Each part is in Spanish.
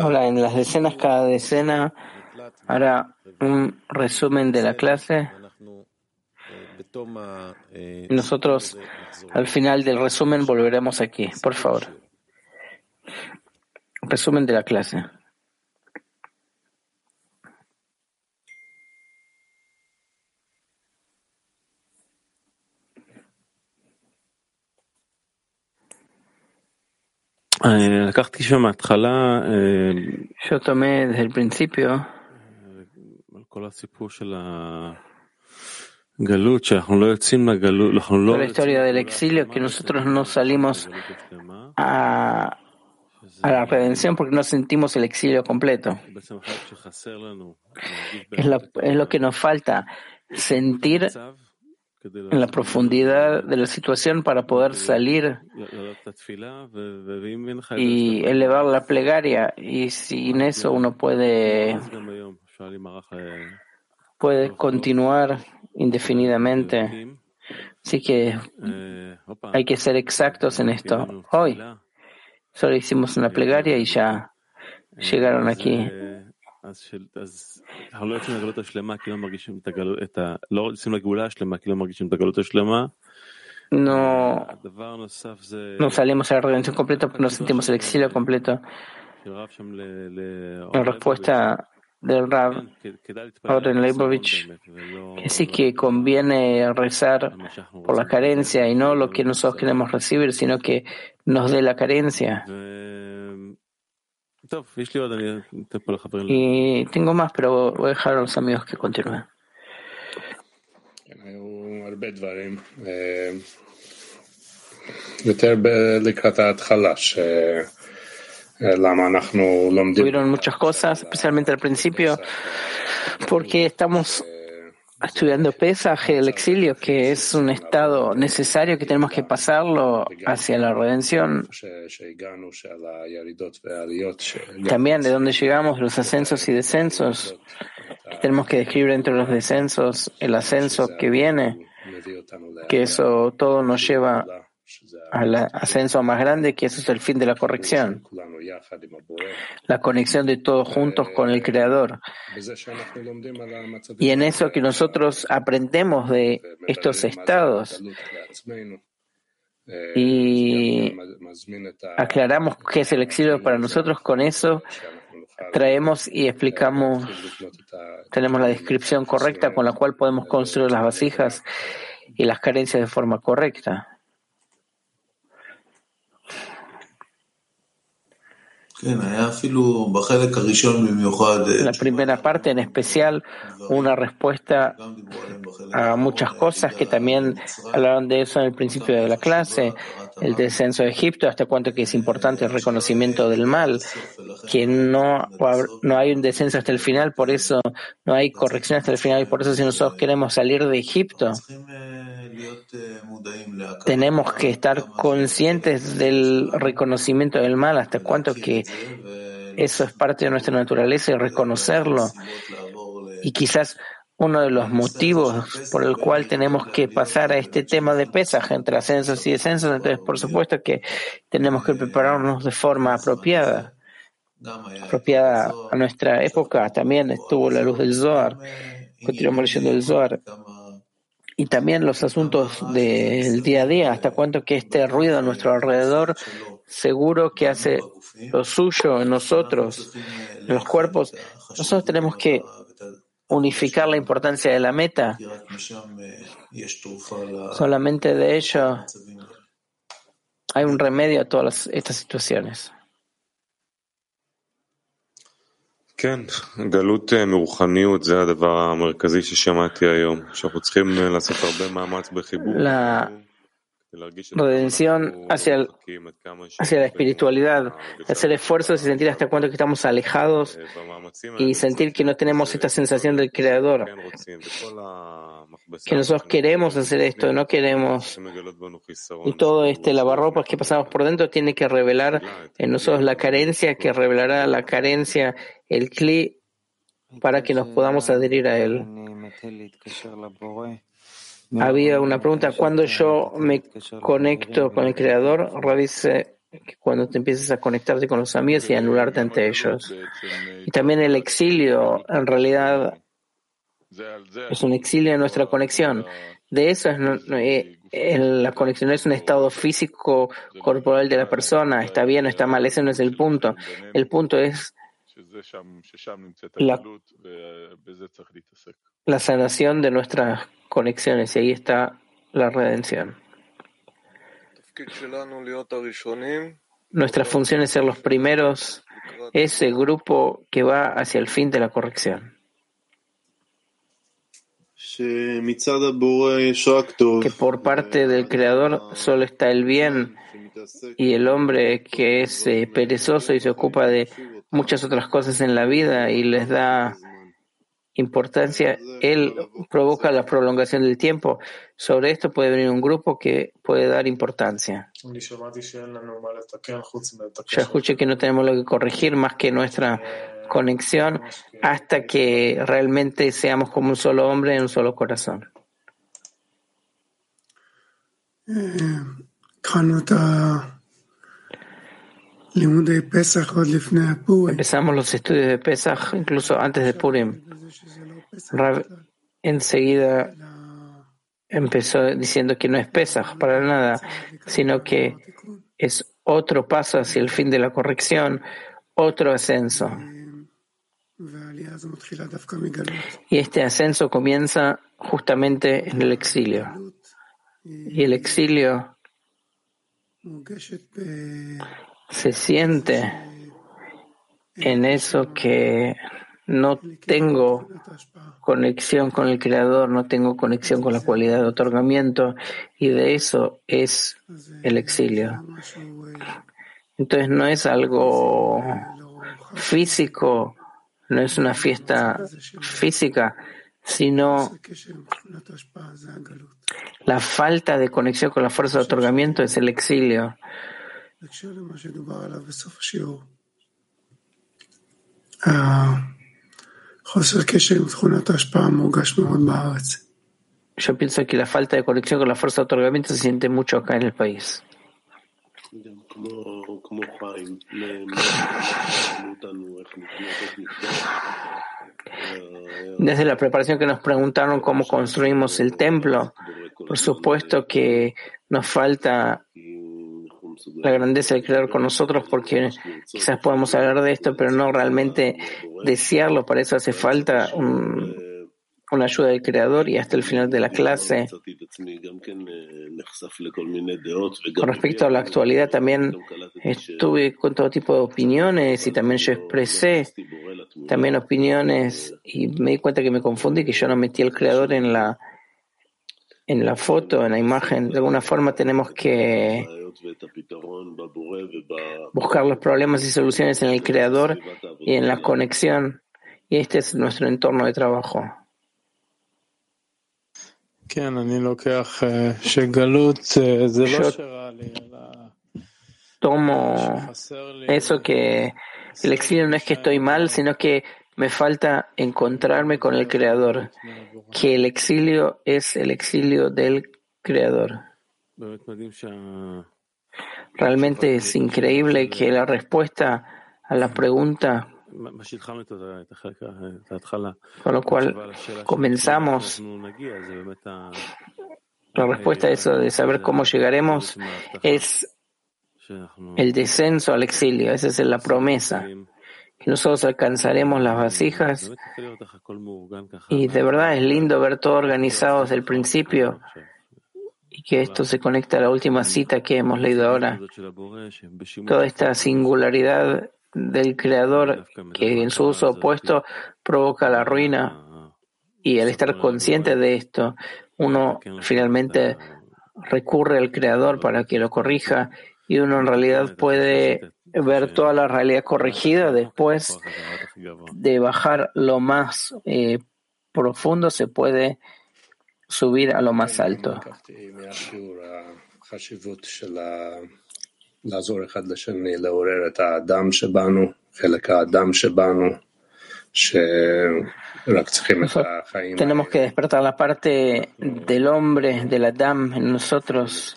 Ahora, en las decenas, cada decena hará un resumen de la clase. Y nosotros, al final del resumen, volveremos aquí. Por favor. Resumen de la clase. Yo tomé desde el principio. la historia del exilio que nosotros no salimos a, a la redención porque no sentimos el exilio completo. Es lo, es lo que nos falta, sentir en la profundidad de la situación para poder salir y elevar la plegaria. Y sin eso uno puede, puede continuar indefinidamente. Así que hay que ser exactos en esto. Hoy solo hicimos una plegaria y ya llegaron aquí. No, no salimos a la redención completa porque no sentimos el exilio completo. En respuesta del Rav Oren Leibovich, que sí que conviene rezar por la carencia y no lo que nosotros queremos recibir, sino que nos dé la carencia. Y tengo más, pero voy a dejar a los amigos que continúen. Tuvieron muchas cosas, especialmente al principio, porque estamos estudiando Pesaj, el exilio, que es un estado necesario que tenemos que pasarlo hacia la redención. También de dónde llegamos, los ascensos y descensos, tenemos que describir entre los descensos el ascenso que viene, que eso todo nos lleva al ascenso más grande, que eso es el fin de la corrección, la conexión de todos juntos con el Creador. Y en eso que nosotros aprendemos de estos estados y aclaramos qué es el exilio para nosotros, con eso traemos y explicamos, tenemos la descripción correcta con la cual podemos construir las vasijas y las carencias de forma correcta. La primera parte, en especial, una respuesta a muchas cosas que también hablaron de eso en el principio de la clase, el descenso de Egipto, hasta cuánto que es importante el reconocimiento del mal, que no, no hay un descenso hasta el final, por eso no hay corrección hasta el final, y por eso si nosotros queremos salir de Egipto, tenemos que estar conscientes del reconocimiento del mal, hasta cuánto que eso es parte de nuestra naturaleza y reconocerlo. Y quizás uno de los motivos por el cual tenemos que pasar a este tema de pesaje entre ascensos y descensos, entonces por supuesto que tenemos que prepararnos de forma apropiada, apropiada a nuestra época. También estuvo la luz del Zohar, continuamos leyendo el Zohar y también los asuntos del día a día, hasta cuánto que este ruido a nuestro alrededor seguro que hace lo suyo en nosotros, en los cuerpos. Nosotros tenemos que unificar la importancia de la meta. Solamente de ello hay un remedio a todas estas situaciones. כן, גלות מרוחניות זה הדבר המרכזי ששמעתי היום, שאנחנו צריכים לעשות הרבה מאמץ בחיבור. Redención hacia, hacia la espiritualidad, hacer esfuerzos y sentir hasta cuánto que estamos alejados y sentir que no tenemos esta sensación del Creador, que nosotros queremos hacer esto, no queremos. Y todo este lavarropas que pasamos por dentro tiene que revelar en nosotros la carencia, que revelará la carencia, el cli, para que nos podamos adherir a él. Había una pregunta, ¿cuándo yo me conecto con el Creador? Ra dice que cuando te empiezas a conectarte con los amigos y anularte ante ellos. Y también el exilio, en realidad, es un exilio de nuestra conexión. De eso es, eh, la conexión es un estado físico corporal de la persona. Está bien o está mal, ese no es el punto. El punto es la, la sanación de nuestras conexiones y ahí está la redención. Nuestra función es ser los primeros, ese grupo que va hacia el fin de la corrección. Que por parte del Creador solo está el bien y el hombre que es eh, perezoso y se ocupa de muchas otras cosas en la vida y les da importancia, él provoca la prolongación del tiempo. Sobre esto puede venir un grupo que puede dar importancia. Ya escuché que no tenemos lo que corregir más que nuestra conexión hasta que realmente seamos como un solo hombre en un solo corazón. Empezamos los estudios de Pesach incluso antes de Purim. Rav enseguida empezó diciendo que no es Pesach para nada, sino que es otro paso hacia el fin de la corrección, otro ascenso. Y este ascenso comienza justamente en el exilio. Y el exilio se siente en eso que no tengo conexión con el Creador, no tengo conexión con la cualidad de otorgamiento y de eso es el exilio. Entonces no es algo físico, no es una fiesta física, sino la falta de conexión con la fuerza de otorgamiento es el exilio. Yo pienso que la falta de conexión con la fuerza de otorgamiento se siente mucho acá en el país. Desde la preparación que nos preguntaron cómo construimos el templo, por supuesto que nos falta la grandeza del Creador con nosotros porque quizás podamos hablar de esto, pero no realmente desearlo. Para eso hace falta una ayuda del Creador y hasta el final de la clase. Con respecto a la actualidad, también estuve con todo tipo de opiniones y también yo expresé también opiniones y me di cuenta que me confundí, que yo no metí al Creador en la en la foto, en la imagen. De alguna forma tenemos que buscar los problemas y soluciones en el creador y en la conexión. Y este es nuestro entorno de trabajo. Yo tomo eso que el exilio no es que estoy mal, sino que me falta encontrarme con el Creador, que el exilio es el exilio del Creador. Realmente es increíble que la respuesta a la pregunta con lo cual comenzamos la respuesta a eso de saber cómo llegaremos es el descenso al exilio, esa es la promesa nosotros alcanzaremos las vasijas y de verdad es lindo ver todo organizado desde el principio y que esto se conecta a la última cita que hemos leído ahora. Toda esta singularidad del Creador que en su uso opuesto provoca la ruina y al estar consciente de esto, uno finalmente recurre al Creador para que lo corrija y uno en realidad puede ver toda la realidad corregida después de bajar lo más eh, profundo se puede subir a lo más alto. tenemos que despertar la parte del hombre, del Adam en nosotros.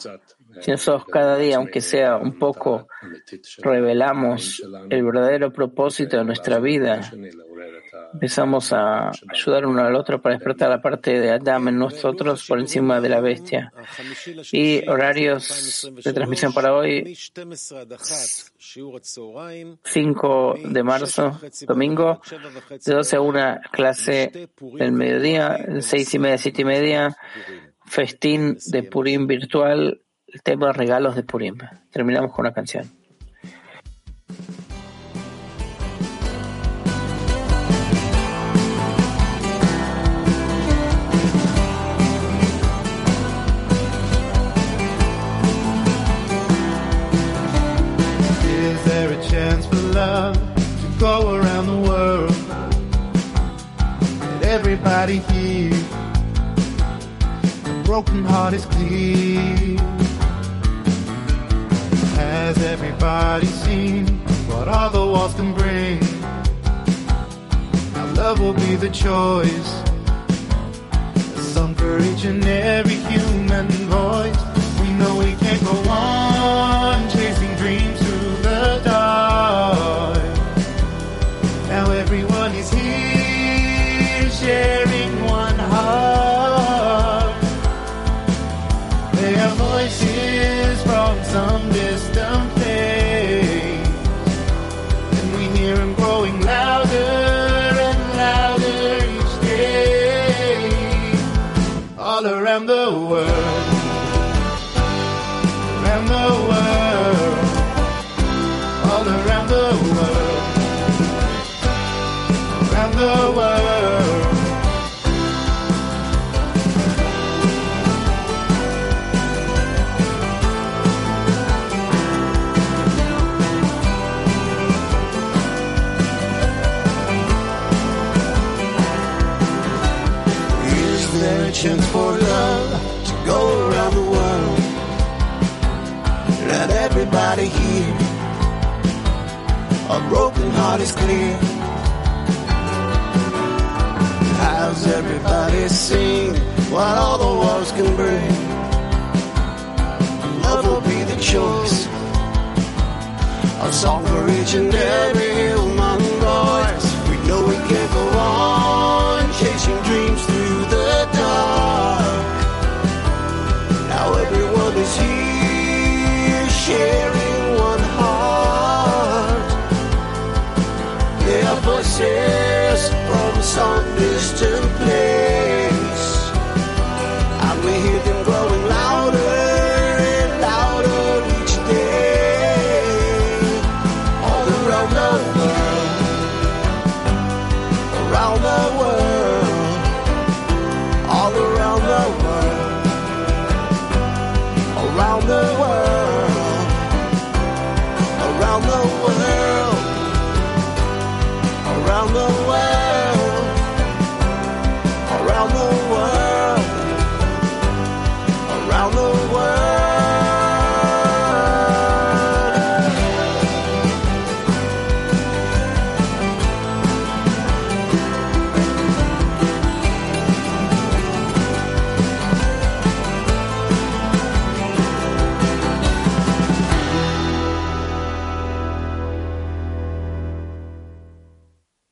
Si nosotros cada día, aunque sea un poco, revelamos el verdadero propósito de nuestra vida, empezamos a ayudar uno al otro para despertar la parte de Adam en nosotros por encima de la bestia. Y horarios de transmisión para hoy, 5 de marzo, domingo, de 12 a 1 clase del mediodía, 6 y media, 7 y media, festín de Purim virtual, el tema de regalos de Purim. Terminamos con una canción. go around the world. Everybody hear. A broken heart is clear. Has everybody seen what all the walls can bring? Now love will be the choice. A song for each and every human voice. We know we can't go on around the world. Around the world. All around the world. Around the world. Chance for love go around the world? Let everybody hear. A broken heart is clear. Has everybody seen what all the wars can bring? Love will be the choice. A song for each and every